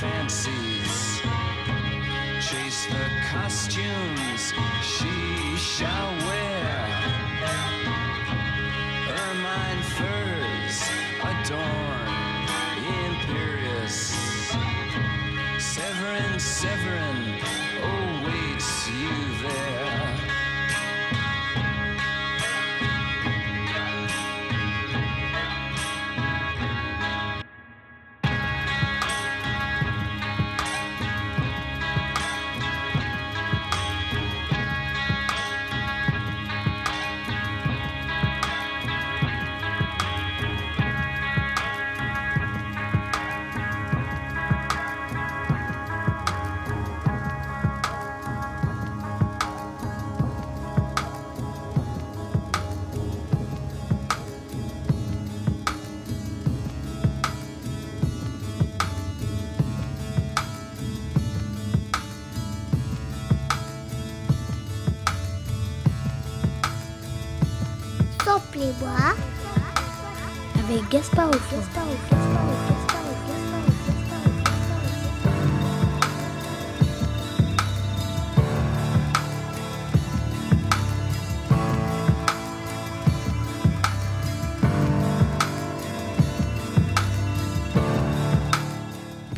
fancies. Chase the costumes she shall wear. Ermine furs adorn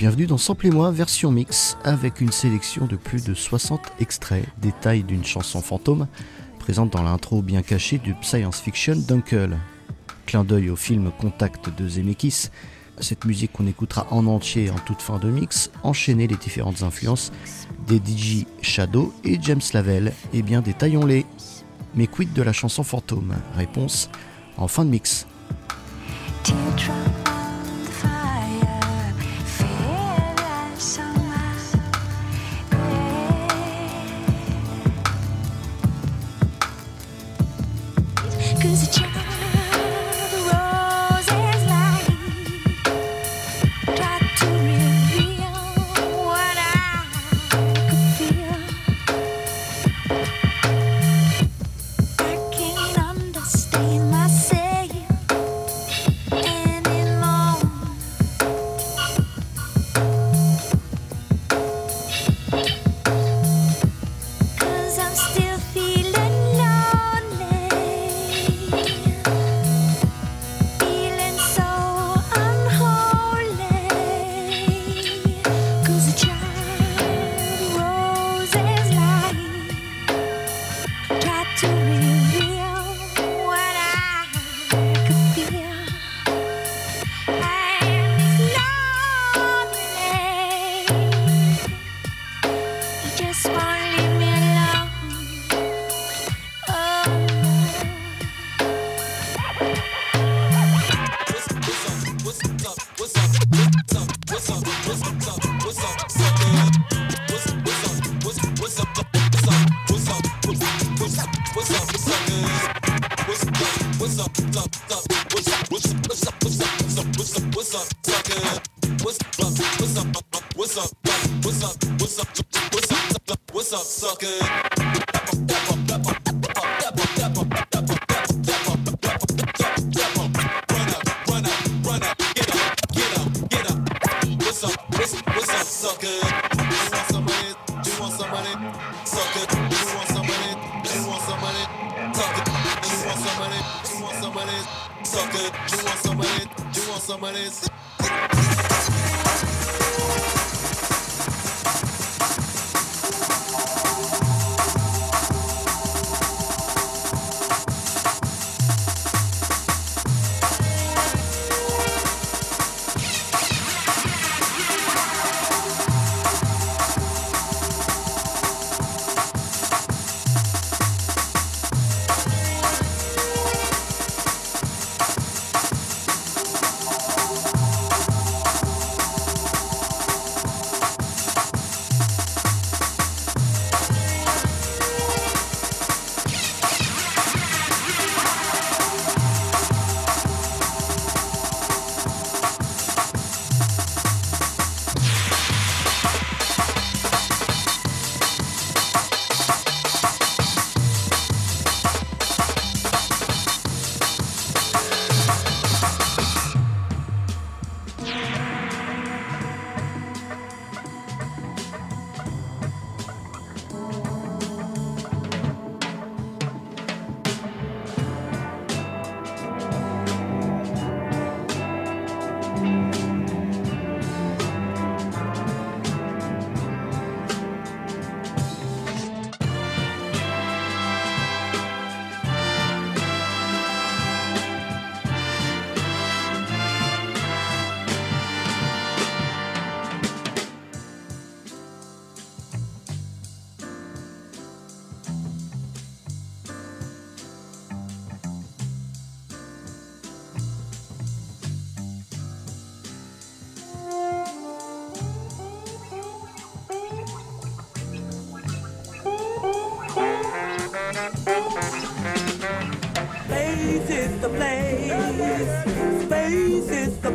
Bienvenue dans Sample et moi version mix avec une sélection de plus de 60 extraits, détails d'une chanson fantôme présente dans l'intro bien cachée du science fiction d'Uncle. Clin d'œil au film Contact de Zemeckis, cette musique qu'on écoutera en entier en toute fin de mix, enchaîner les différentes influences des DJ Shadow et James Lavelle, et bien détaillons-les. Mais quid de la chanson fantôme? Réponse en fin de mix. Thank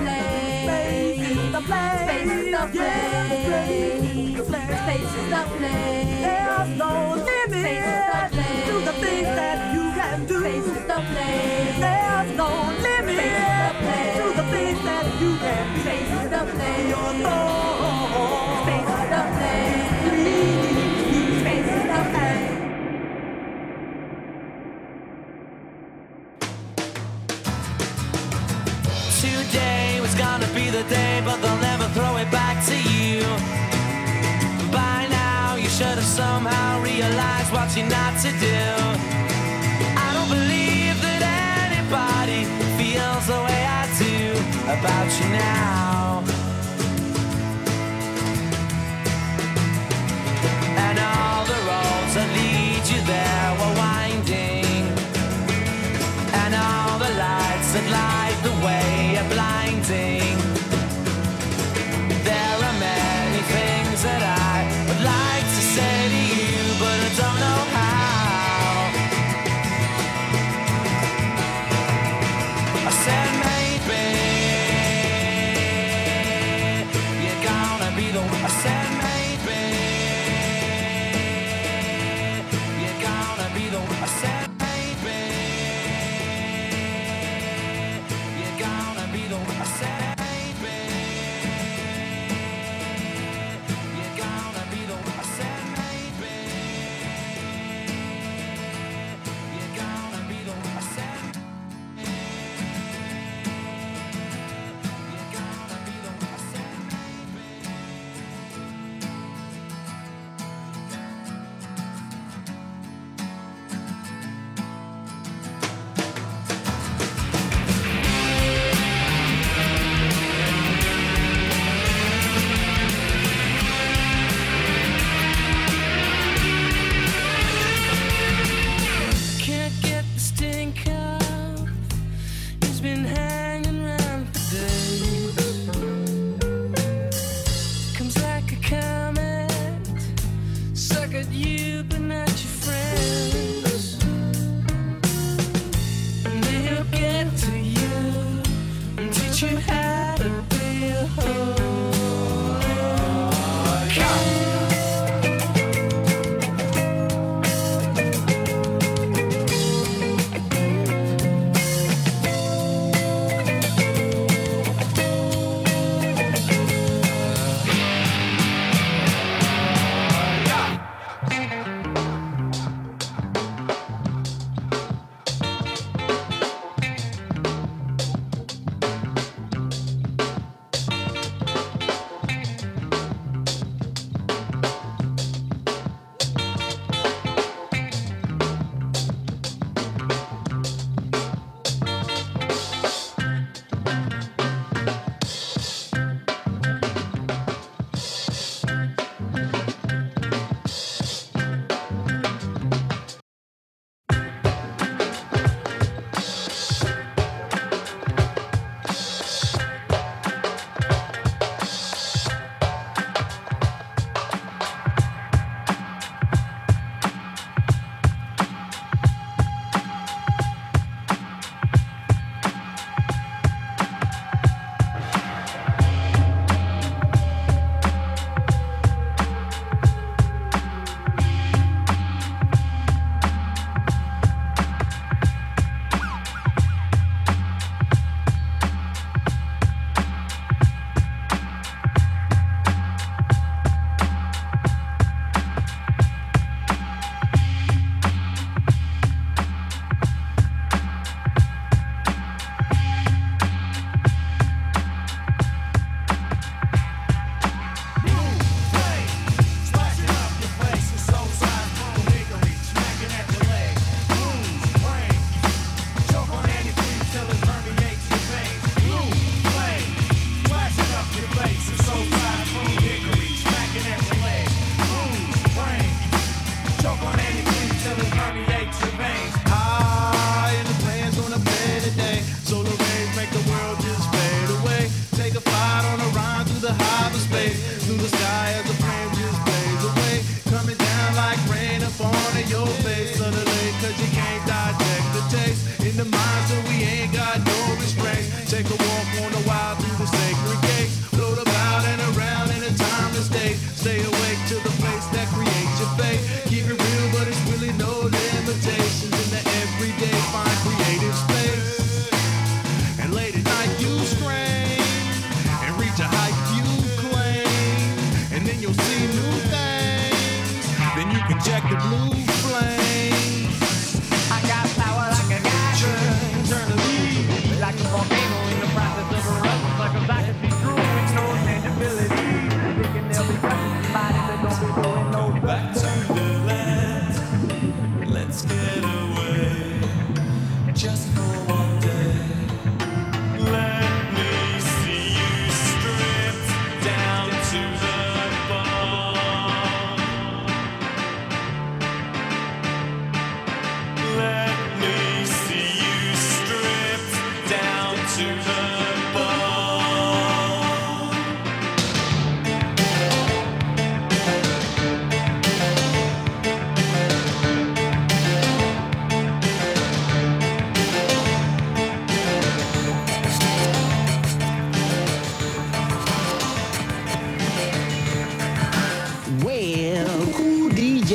play. The play. The play. The play. There's no limit to the things that you can do. The play. There's no limit to the things that you can be. should have somehow realized what you not to do. I don't believe that anybody feels the way I do about you now.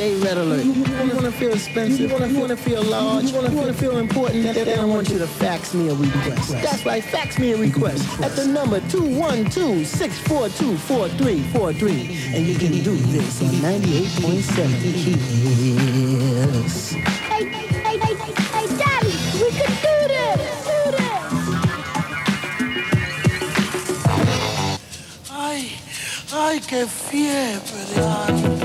DJ Red Alert. You wanna feel expensive, you wanna, wanna feel large, you wanna, wanna feel important, then, I want you to fax me a request. That's right, fax me a request at the number 212-642-4343. And you can do this on 98.7 Kiss. Hey, hey, hey, hey, hey, Daddy, we can do this! Do this! Ay, ay, qué fiebre. ay.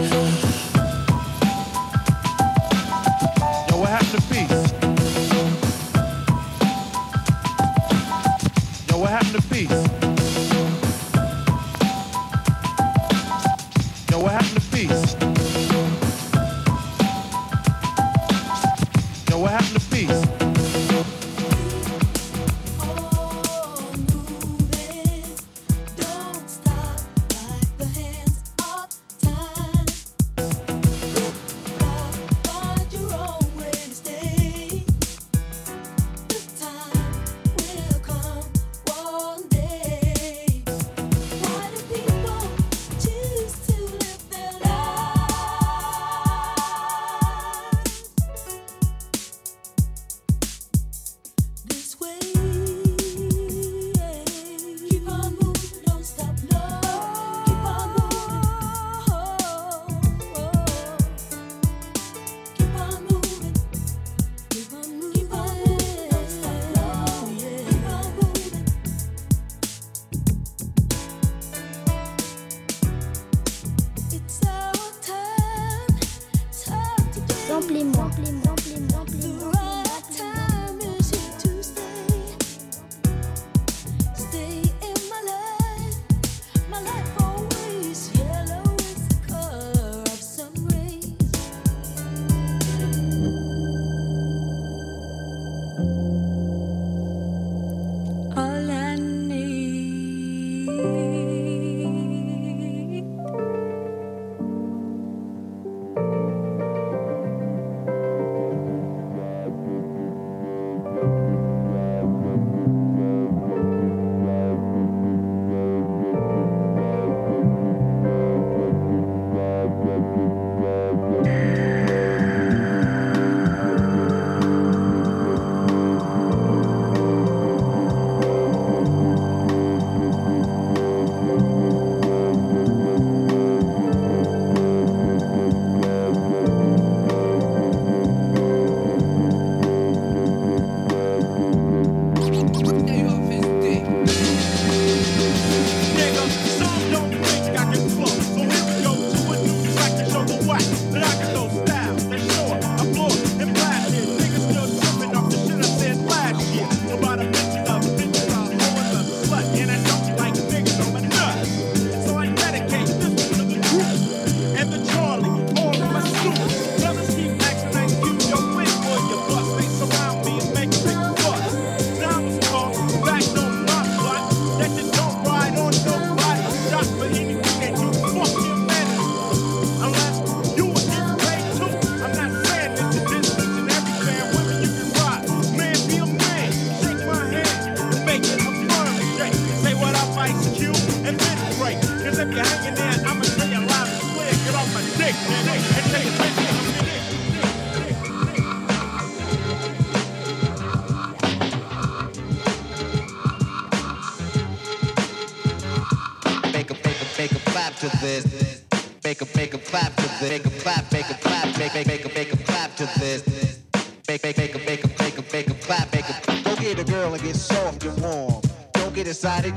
Get Samplez-moi,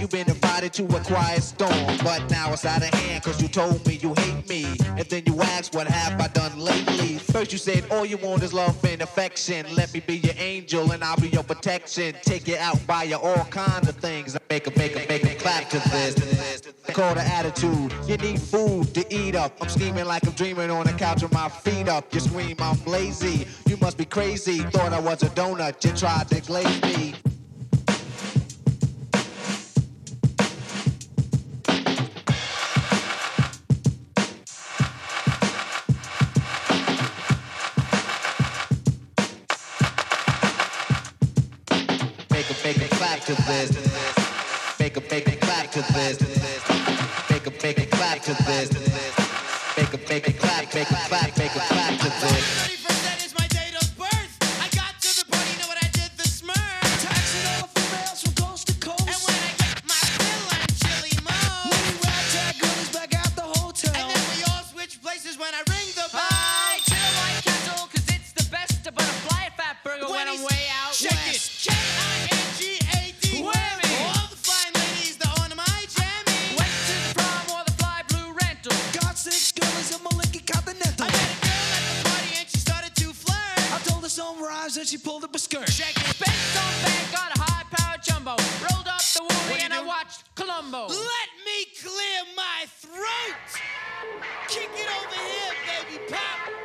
you've been invited to a quiet storm. But now it's out of hand, cause you told me you hate me. And then you asked, what have I done lately? First you said, all you want is love and affection. Let me be your angel and I'll be your protection. Take you out, buy you all kinds of things. Make a, make a, make a clap to this. Call the attitude. You need food to eat up. I'm scheming like I'm dreaming on the couch with my feet up. You scream, I'm lazy. You must be crazy. Thought I was a donut. You tried to glaze me. To this. Make a make a clap to this. Make a make a clap to this. And she pulled up a skirt. It. Based on bag, got a high powered jumbo. Rolled up the woolly and I watched Columbo. Let me clear my throat. Kick it over here, baby pop.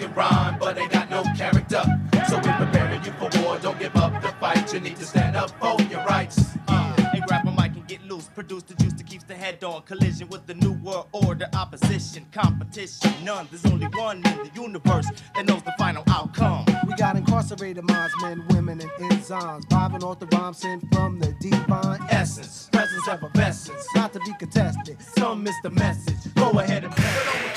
Us. Some niggas can rhyme, but they got no character. So we're preparing you for war. Don't give up the fight. You need to stand up for your rights. Uh, and grab a mic and get loose. Produce the juice that keeps the head on. Collision with the new world order. Opposition, competition, none. There's only one in the universe that knows the final outcome. We got incarcerated minds, men, women, and enzymes. Vibing off the rhymes sent from the divine Essence, presence of effervescence. Not to be contested. Some miss the message. Go ahead and It's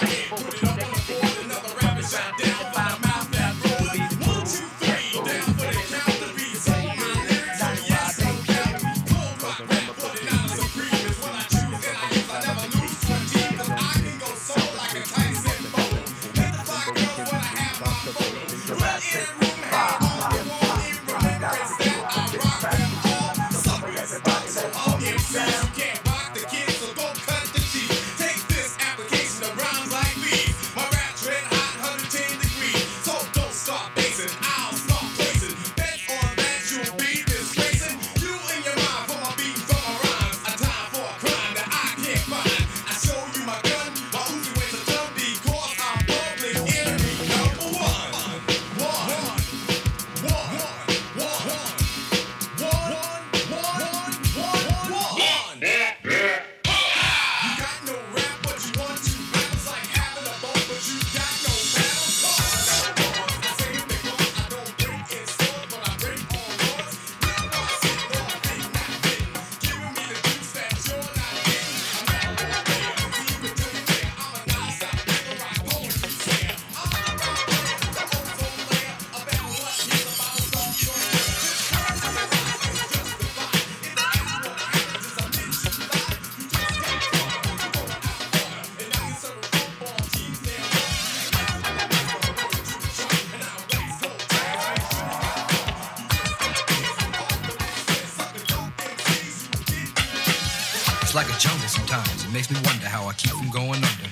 makes me wonder how I keep from going under.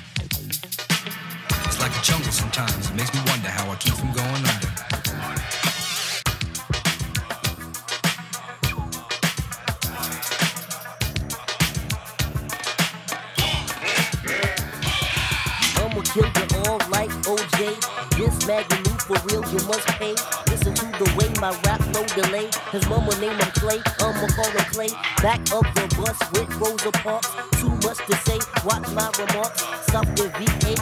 It's like a jungle sometimes. It makes me wonder how I keep from going under. I'ma kill you all like OJ. This for for real, you must pay. Listen to the way my rap no delay. His mama name him Clay, I'ma call him Clay. Back of the bus with Rosa Parks. The VA,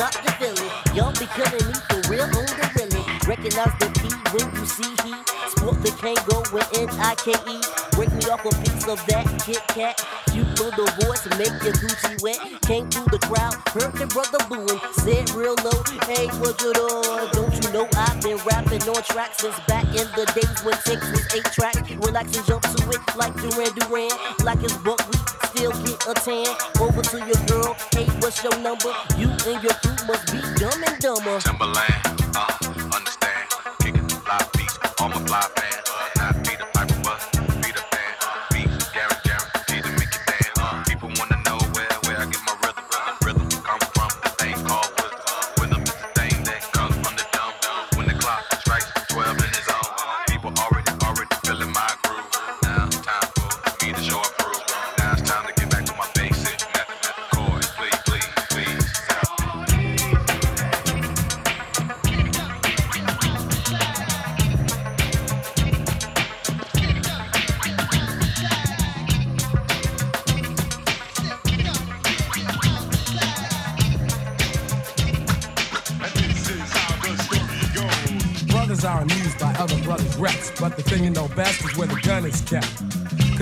up the Philly. Y'all be killing me for real on the really. Recognize the P when you see he. Sport the Kango with N-I-K-E. Break me off a piece of that Kit Kat. You know the voice, make your Gucci wet. Came through the crowd, heard the brother booing. Said real low, hey, what you doing? Don't you know I've been rapping on tracks since back in the days when six was eight track. Relax and jump to it like Duran Duran. Like it's get a tan. Over to your girl, hey, what's your number? You and your crew must be dumb and dumber. Timberland,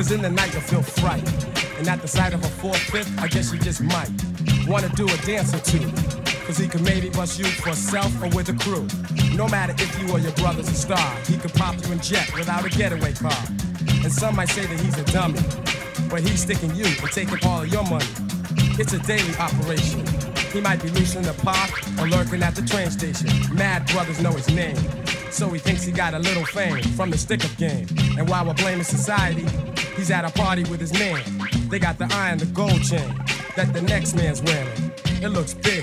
Cause in the night you'll feel fright. And at the sight of a fourth, fifth, I guess you just might wanna do a dance or two. Cause he could maybe bust you for self or with a crew. No matter if you or your brother's a star, he could pop you in jet without a getaway car. And some might say that he's a dummy, but he's sticking you and taking all of your money. It's a daily operation. He might be loose in the park or lurking at the train station. Mad brothers know his name. So he thinks he got a little fame from the stick up game. And while we're blaming society, he's at a party with his man. They got the eye and the gold chain that the next man's wearing. It looks big,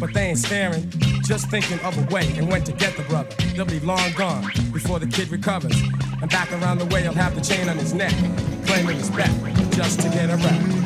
but they ain't staring. Just thinking of a way and when to get the brother. They'll be long gone before the kid recovers. And back around the way, he'll have the chain on his neck, claiming respect just to get a.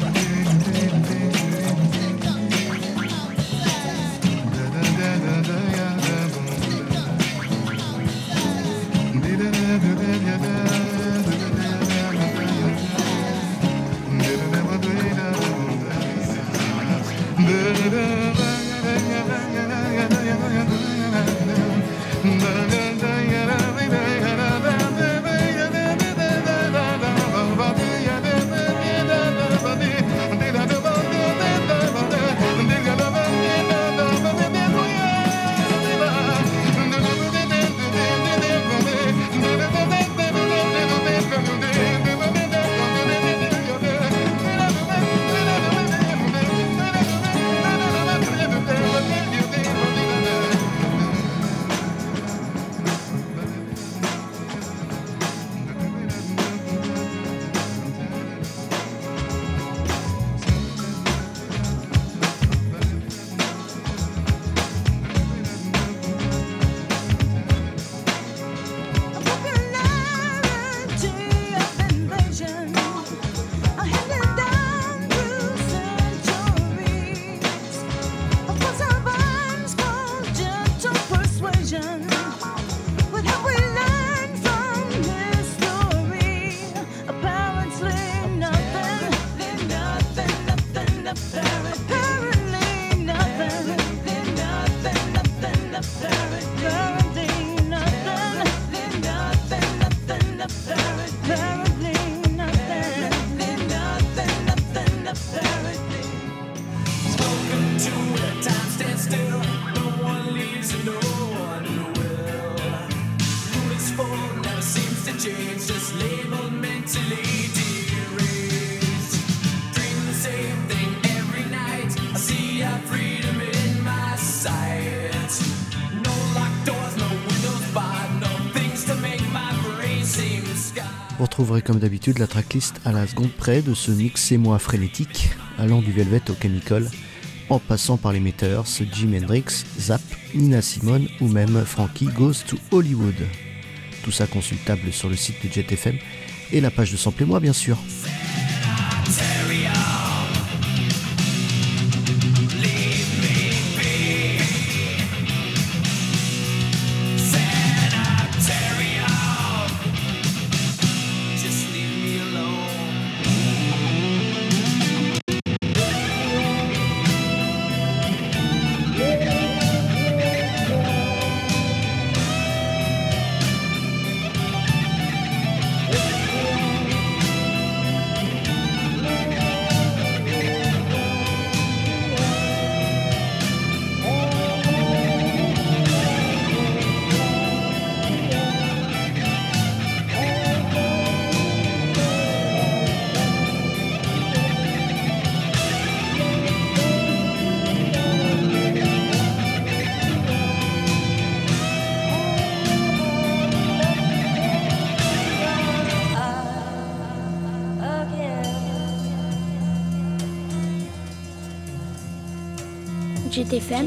d'habitude la tracklist à la seconde près de ce mix moi frénétique, allant du Velvet au Chemical, en passant par les Meters, Jim Hendrix, Zap, Nina Simone ou même Frankie Goes to Hollywood. Tout ça consultable sur le site de Jet FM et la page de Sample et moi bien sûr. fm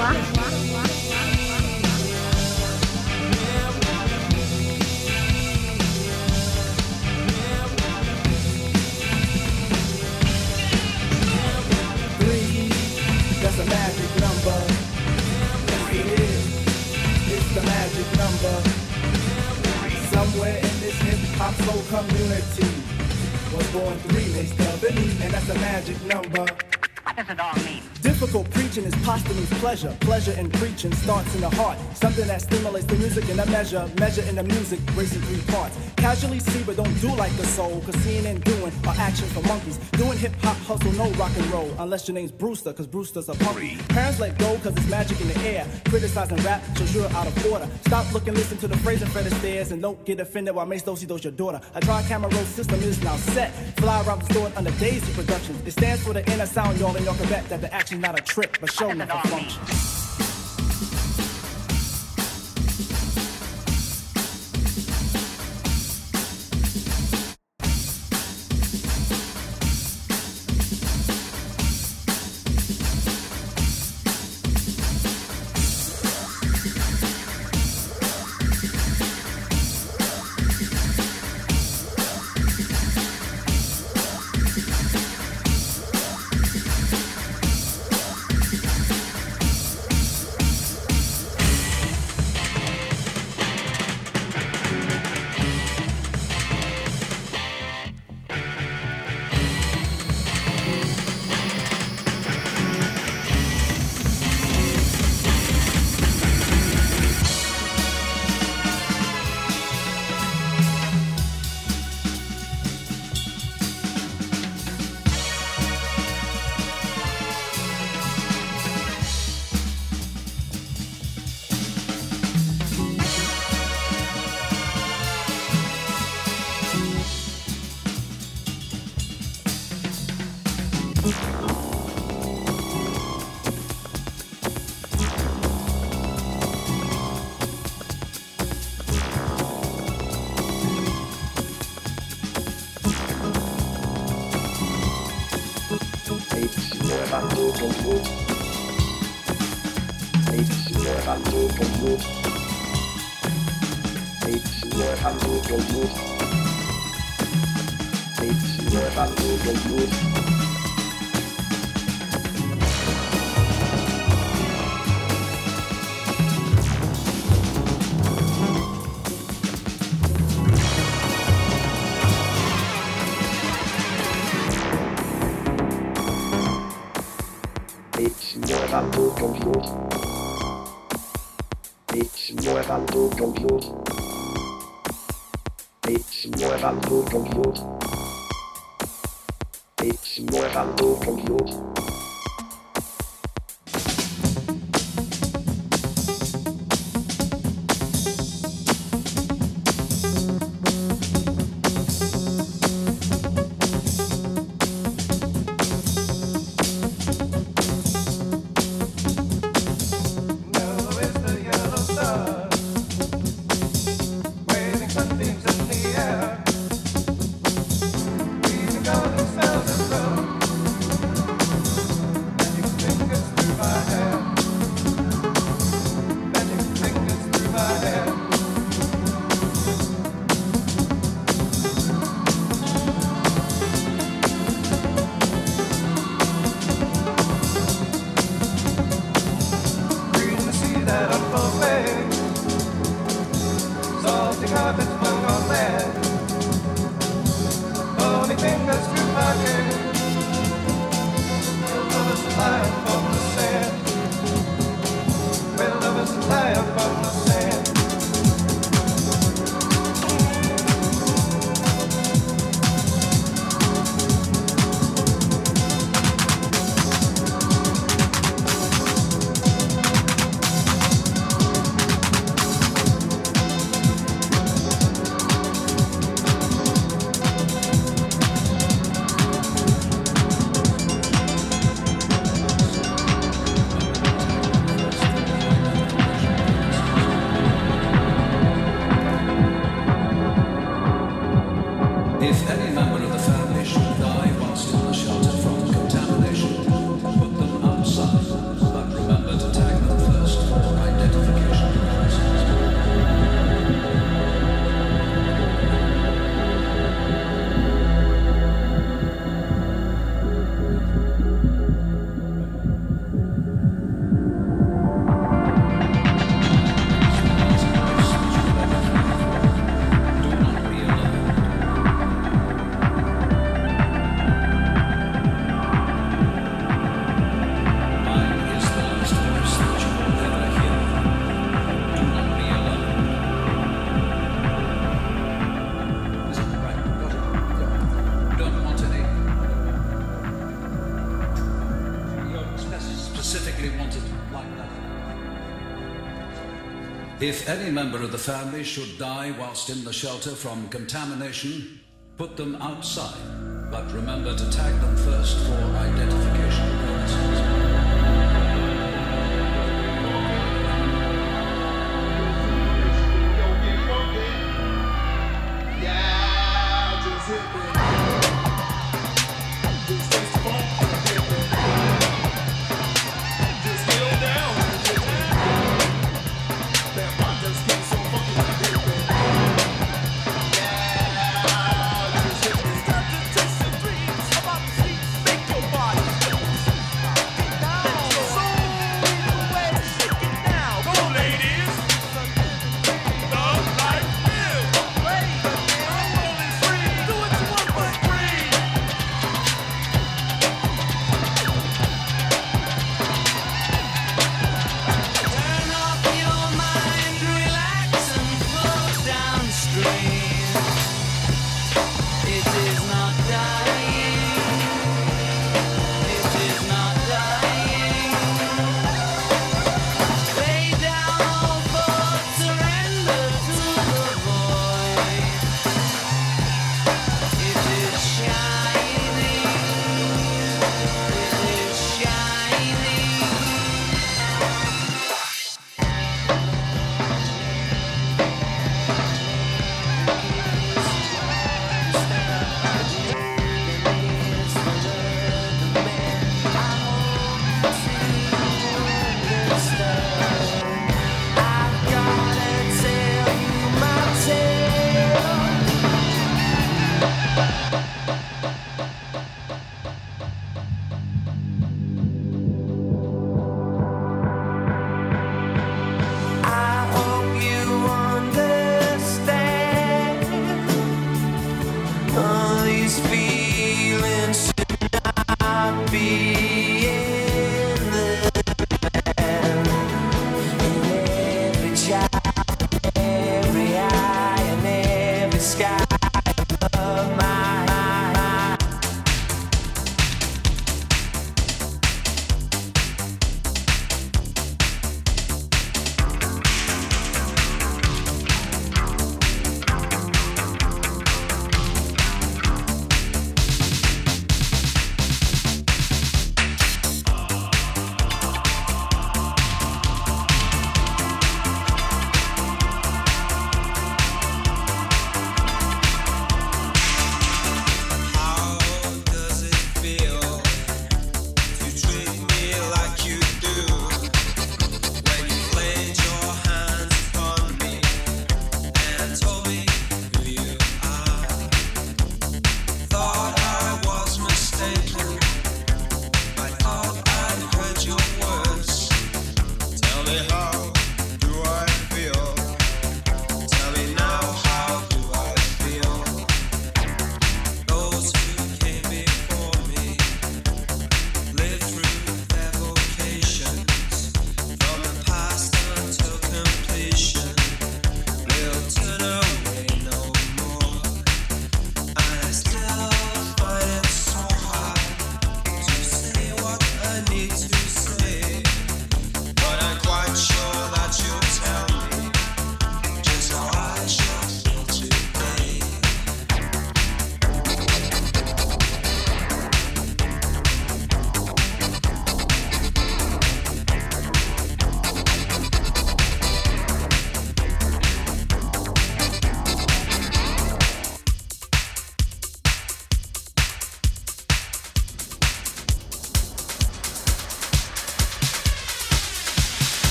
Three, pleasure. Pleasure in preaching starts in the heart. Something that stimulates the music in a measure. Measure in the music, in three parts. Casually see, but don't do like the soul. Cause seeing and doing are action for monkeys. Doing hip hop hustle, no rock and roll. Unless your name's Brewster, cause Brewster's a punky. Parents let go cause it's magic in the air. Criticizing rap shows you're out of order. Stop looking, listen to the phrase and Fred Astaire and don't get offended while Mace Dosey does your daughter. A dry camera roll system is now set. Fly around the store under Daisy Productions. It stands for the inner sound, y'all, and y'all can bet that the action's not a trick, but show enough a function. If any member of the family should die whilst in the shelter from contamination, put them outside. But remember to tag them first for identification purposes.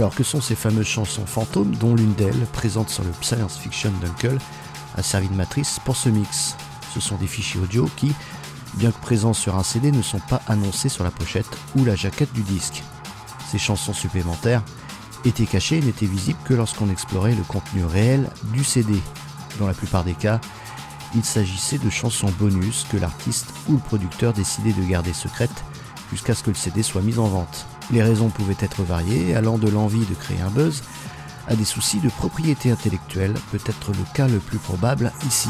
Alors que sont ces fameuses chansons fantômes dont l'une d'elles, présente sur le Science Fiction d'Uncle, a servi de matrice pour ce mix? Ce sont des fichiers audio qui, bien que présents sur un CD, ne sont pas annoncés sur la pochette ou la jaquette du disque. Ces chansons supplémentaires étaient cachées et n'étaient visibles que lorsqu'on explorait le contenu réel du CD. Dans la plupart des cas, il s'agissait de chansons bonus que l'artiste ou le producteur décidait de garder secrètes jusqu'à ce que le CD soit mis en vente. Les raisons pouvaient être variées, allant de l'envie de créer un buzz à des soucis de propriété intellectuelle, peut-être le cas le plus probable ici.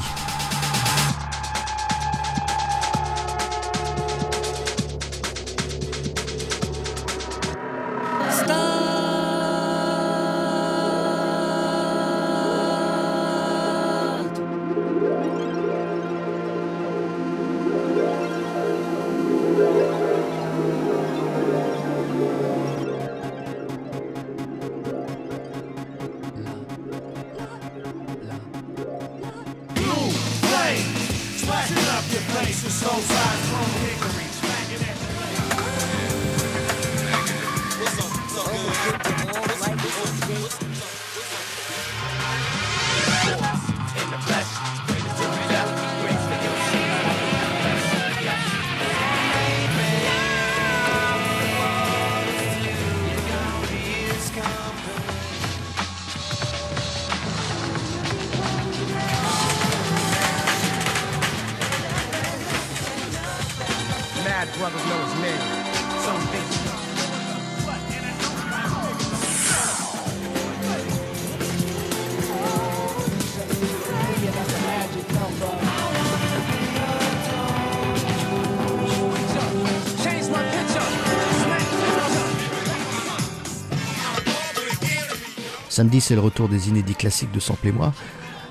Samedi, c'est le retour des inédits classiques de Sample et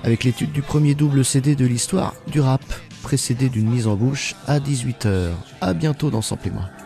avec l'étude du premier double CD de l'histoire du rap, précédé d'une mise en bouche à 18h. À bientôt dans Sample et.